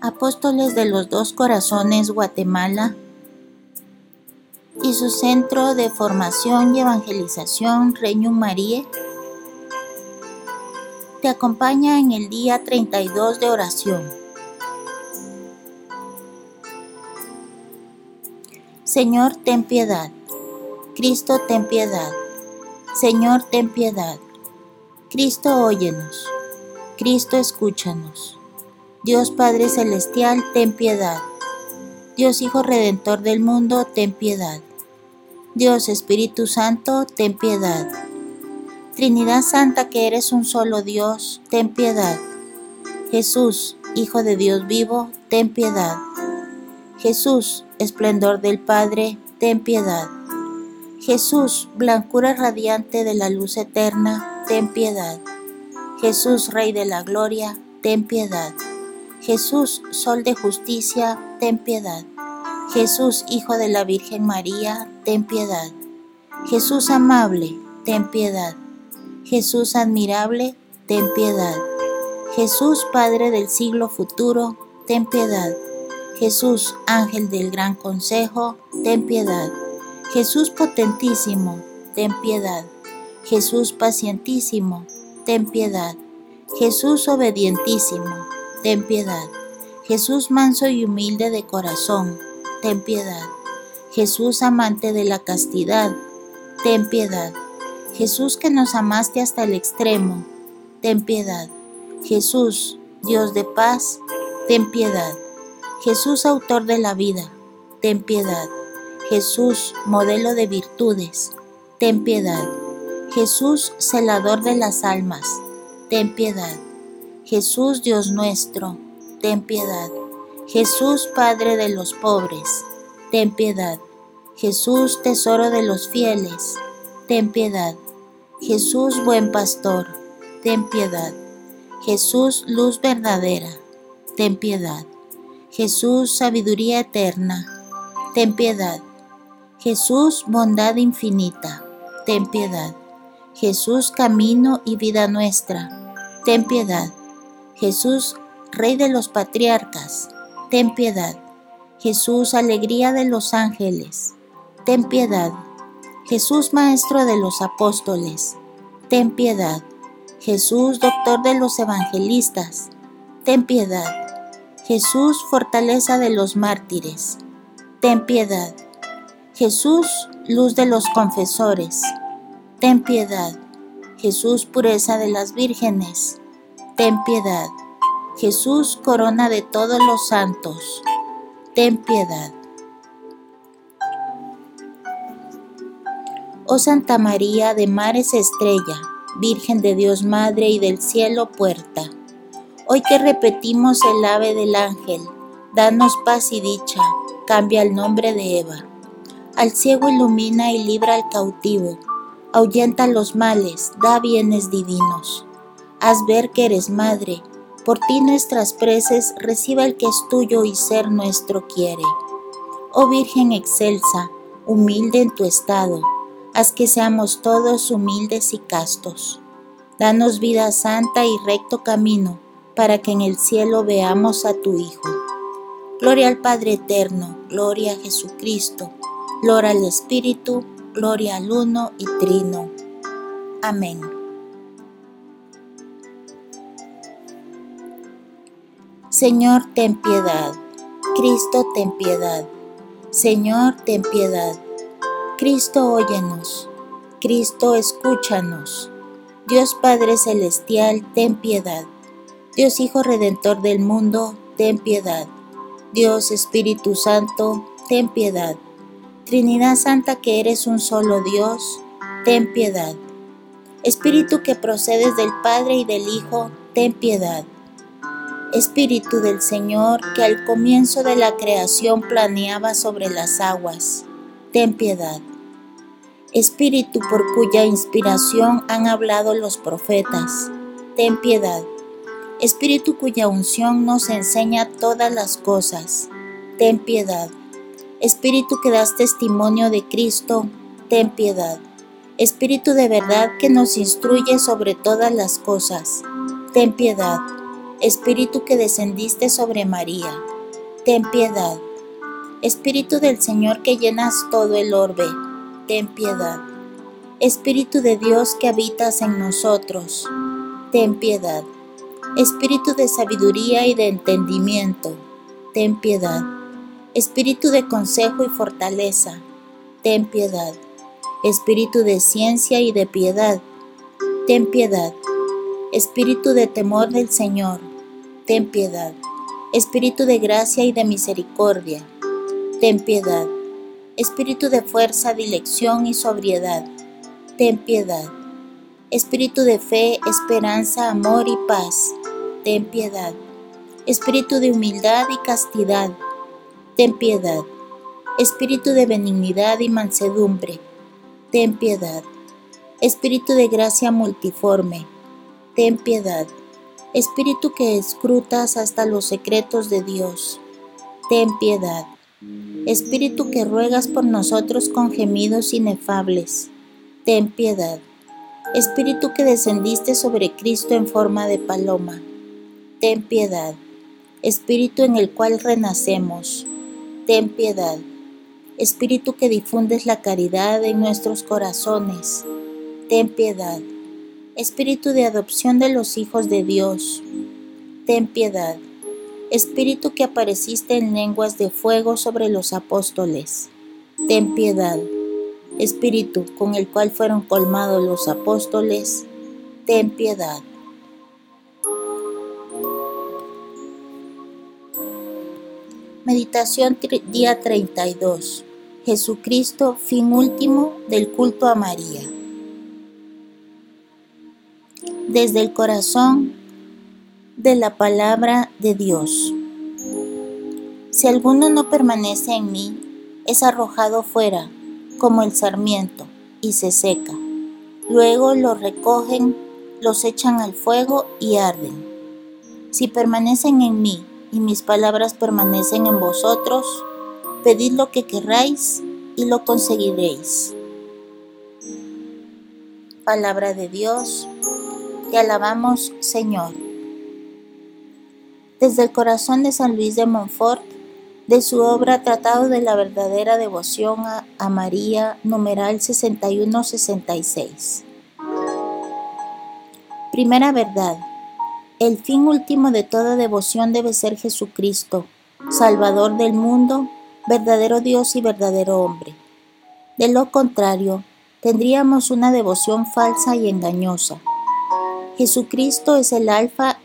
Apóstoles de los Dos Corazones, Guatemala, y su Centro de Formación y Evangelización, Reñum María, te acompaña en el día 32 de oración. Señor, ten piedad. Cristo, ten piedad. Señor, ten piedad. Cristo, óyenos. Cristo, escúchanos. Dios Padre Celestial, ten piedad. Dios Hijo Redentor del mundo, ten piedad. Dios Espíritu Santo, ten piedad. Trinidad Santa que eres un solo Dios, ten piedad. Jesús, Hijo de Dios vivo, ten piedad. Jesús, esplendor del Padre, ten piedad. Jesús, blancura radiante de la luz eterna, ten piedad. Jesús, Rey de la Gloria, ten piedad. Jesús, Sol de Justicia, ten piedad. Jesús, Hijo de la Virgen María, ten piedad. Jesús amable, ten piedad. Jesús admirable, ten piedad. Jesús, Padre del siglo futuro, ten piedad. Jesús, Ángel del Gran Consejo, ten piedad. Jesús potentísimo, ten piedad. Jesús pacientísimo, ten piedad. Jesús obedientísimo, ten piedad. Jesús manso y humilde de corazón, ten piedad. Jesús amante de la castidad, ten piedad. Jesús que nos amaste hasta el extremo, ten piedad. Jesús, Dios de paz, ten piedad. Jesús autor de la vida, ten piedad. Jesús modelo de virtudes, ten piedad. Jesús celador de las almas, ten piedad. Jesús Dios nuestro, ten piedad. Jesús Padre de los pobres, ten piedad. Jesús Tesoro de los fieles, ten piedad. Jesús Buen Pastor, ten piedad. Jesús Luz verdadera, ten piedad. Jesús Sabiduría eterna, ten piedad. Jesús Bondad infinita, ten piedad. Jesús Camino y vida nuestra, ten piedad. Jesús, Rey de los patriarcas, ten piedad. Jesús, alegría de los ángeles, ten piedad. Jesús, Maestro de los apóstoles, ten piedad. Jesús, Doctor de los evangelistas, ten piedad. Jesús, fortaleza de los mártires, ten piedad. Jesús, luz de los confesores, ten piedad. Jesús, pureza de las vírgenes, ten piedad. Jesús, corona de todos los santos, ten piedad. Oh Santa María de mares estrella, Virgen de Dios Madre y del cielo puerta, hoy que repetimos el ave del ángel, danos paz y dicha, cambia el nombre de Eva. Al ciego ilumina y libra al cautivo, ahuyenta los males, da bienes divinos haz ver que eres madre, por ti nuestras preces reciba el que es tuyo y ser nuestro quiere. Oh Virgen excelsa, humilde en tu estado, haz que seamos todos humildes y castos. Danos vida santa y recto camino, para que en el cielo veamos a tu Hijo. Gloria al Padre Eterno, gloria a Jesucristo, gloria al Espíritu, gloria al Uno y Trino. Amén. Señor, ten piedad. Cristo, ten piedad. Señor, ten piedad. Cristo, óyenos. Cristo, escúchanos. Dios Padre Celestial, ten piedad. Dios Hijo Redentor del mundo, ten piedad. Dios Espíritu Santo, ten piedad. Trinidad Santa que eres un solo Dios, ten piedad. Espíritu que procedes del Padre y del Hijo, ten piedad. Espíritu del Señor que al comienzo de la creación planeaba sobre las aguas, ten piedad. Espíritu por cuya inspiración han hablado los profetas, ten piedad. Espíritu cuya unción nos enseña todas las cosas, ten piedad. Espíritu que das testimonio de Cristo, ten piedad. Espíritu de verdad que nos instruye sobre todas las cosas, ten piedad. Espíritu que descendiste sobre María, ten piedad. Espíritu del Señor que llenas todo el orbe, ten piedad. Espíritu de Dios que habitas en nosotros, ten piedad. Espíritu de sabiduría y de entendimiento, ten piedad. Espíritu de consejo y fortaleza, ten piedad. Espíritu de ciencia y de piedad, ten piedad. Espíritu de temor del Señor, ten piedad. Espíritu de gracia y de misericordia, ten piedad. Espíritu de fuerza, dilección y sobriedad, ten piedad. Espíritu de fe, esperanza, amor y paz, ten piedad. Espíritu de humildad y castidad, ten piedad. Espíritu de benignidad y mansedumbre, ten piedad. Espíritu de gracia multiforme, ten piedad. Espíritu que escrutas hasta los secretos de Dios, ten piedad. Espíritu que ruegas por nosotros con gemidos inefables, ten piedad. Espíritu que descendiste sobre Cristo en forma de paloma, ten piedad. Espíritu en el cual renacemos, ten piedad. Espíritu que difundes la caridad en nuestros corazones, ten piedad. Espíritu de adopción de los hijos de Dios, ten piedad. Espíritu que apareciste en lenguas de fuego sobre los apóstoles, ten piedad. Espíritu con el cual fueron colmados los apóstoles, ten piedad. Meditación día 32. Jesucristo, fin último del culto a María desde el corazón de la palabra de Dios. Si alguno no permanece en mí, es arrojado fuera como el sarmiento y se seca. Luego lo recogen, los echan al fuego y arden. Si permanecen en mí y mis palabras permanecen en vosotros, pedid lo que querráis y lo conseguiréis. Palabra de Dios te alabamos, Señor. Desde el corazón de San Luis de Montfort, de su obra Tratado de la verdadera devoción a, María, numeral 6166. Primera verdad. El fin último de toda devoción debe ser Jesucristo, Salvador del mundo, verdadero Dios y verdadero hombre. De lo contrario, tendríamos una devoción falsa y engañosa Jesucristo es el alfa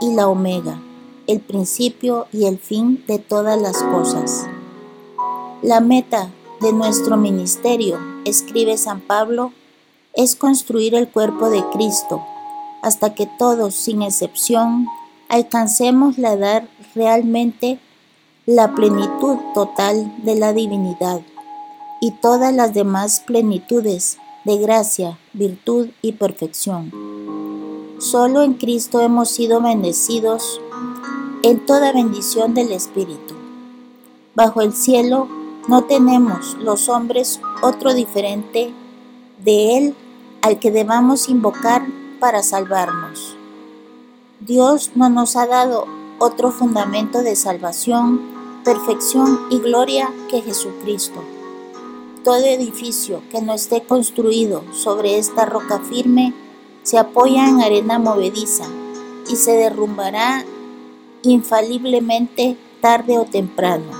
y la omega, el principio y el fin de todas las cosas. La meta de nuestro ministerio, escribe San Pablo, es construir el cuerpo de Cristo, hasta que todos, sin excepción, alcancemos la edad realmente la plenitud total de la divinidad y todas las demás plenitudes de gracia, virtud y perfección. Solo en Cristo hemos sido bendecidos en toda bendición del Espíritu. Bajo el cielo no tenemos los hombres otro diferente de Él al que debamos invocar para salvarnos. Dios no nos ha dado otro fundamento de salvación, perfección y gloria que Jesucristo. Todo edificio que no esté construido sobre esta roca firme se apoya en arena movediza y se derrumbará infaliblemente tarde o temprano.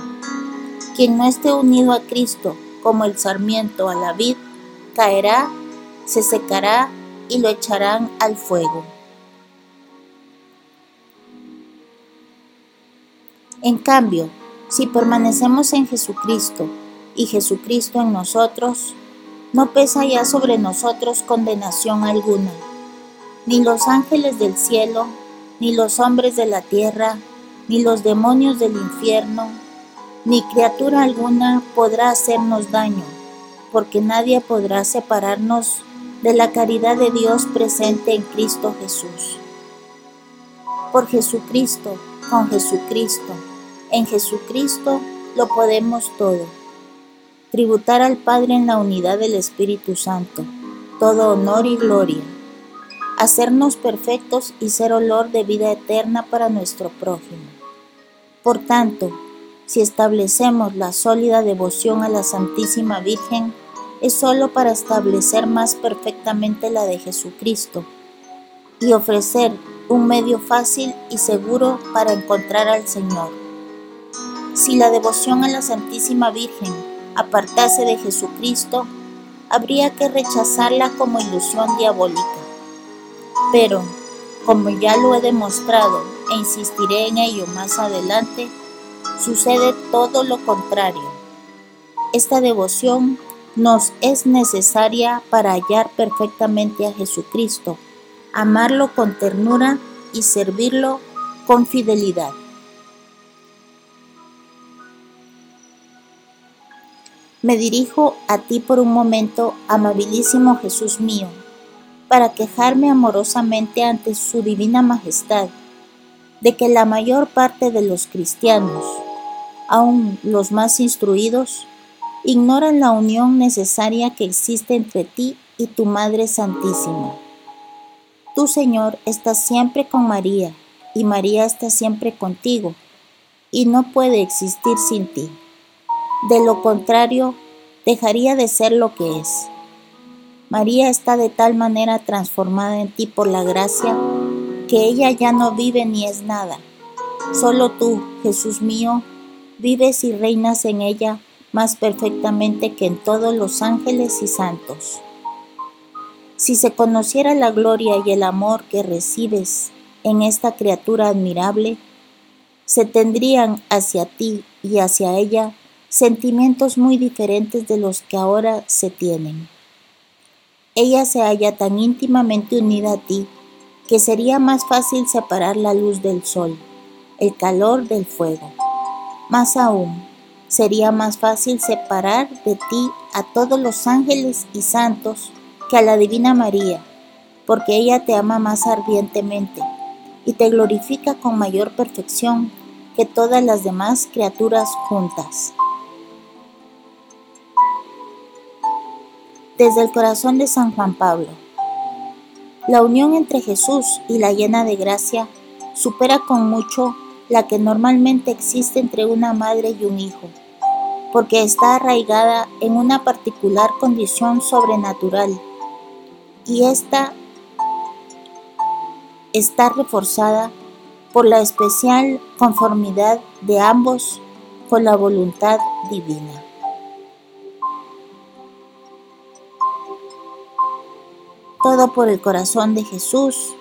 Quien no esté unido a Cristo como el sarmiento a la vid, caerá, se secará y lo echarán al fuego. En cambio, si permanecemos en Jesucristo y Jesucristo en nosotros, no pesa ya sobre nosotros condenación alguna ni los ángeles del cielo, ni los hombres de la tierra, ni los demonios del infierno, ni criatura alguna podrá hacernos daño, porque nadie podrá separarnos de la caridad de Dios presente en Cristo Jesús. Por Jesucristo, con Jesucristo, en Jesucristo lo podemos todo. Tributar al Padre en la unidad del Espíritu Santo, todo honor y gloria hacernos perfectos y ser olor de vida eterna para nuestro prójimo. Por tanto, si establecemos la sólida devoción a la Santísima Virgen, es sólo para establecer más perfectamente la de Jesucristo y ofrecer un medio fácil y seguro para encontrar al Señor. Si la devoción a la Santísima Virgen apartase de Jesucristo, habría que rechazarla como ilusión diabólica. Pero, como ya lo he demostrado e insistiré en ello más adelante, sucede todo lo contrario. Esta devoción nos es necesaria para hallar perfectamente a Jesucristo, amarlo con ternura y servirlo con fidelidad. Me dirijo a ti por un momento, amabilísimo Jesús mío, para quejarme amorosamente ante su divina majestad de que la mayor parte de los cristianos, aun los más instruidos, ignoran la unión necesaria que existe entre ti y tu Madre Santísima. Tu Señor, está siempre con María y María está siempre contigo y no puede existir sin ti. De lo contrario, dejaría de ser lo que es. María está de tal manera transformada en ti por la gracia que ella ya no vive ni es nada. Solo tú, Jesús mío, vives y reinas en ella más perfectamente que en todos los ángeles y santos. Si se conociera la gloria y el amor que recibes en esta criatura admirable, se tendrían hacia ti y hacia ella sentimientos muy diferentes de los que ahora se tienen. Ella se halla tan íntimamente unida a ti que sería más fácil separar la luz del sol, el calor del fuego. Más aún, sería más fácil separar de ti a todos los ángeles y santos que a la Divina María, porque ella te ama más ardientemente y te glorifica con mayor perfección que todas las demás criaturas juntas. Desde el corazón de San Juan Pablo. La unión entre Jesús y la llena de gracia supera con mucho la que normalmente existe entre una madre y un hijo, porque está arraigada en una particular condición sobrenatural y esta está reforzada por la especial conformidad de ambos con la voluntad divina. Todo por el corazón de Jesús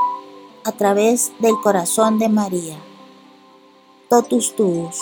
a través del corazón de María. Totus tuus.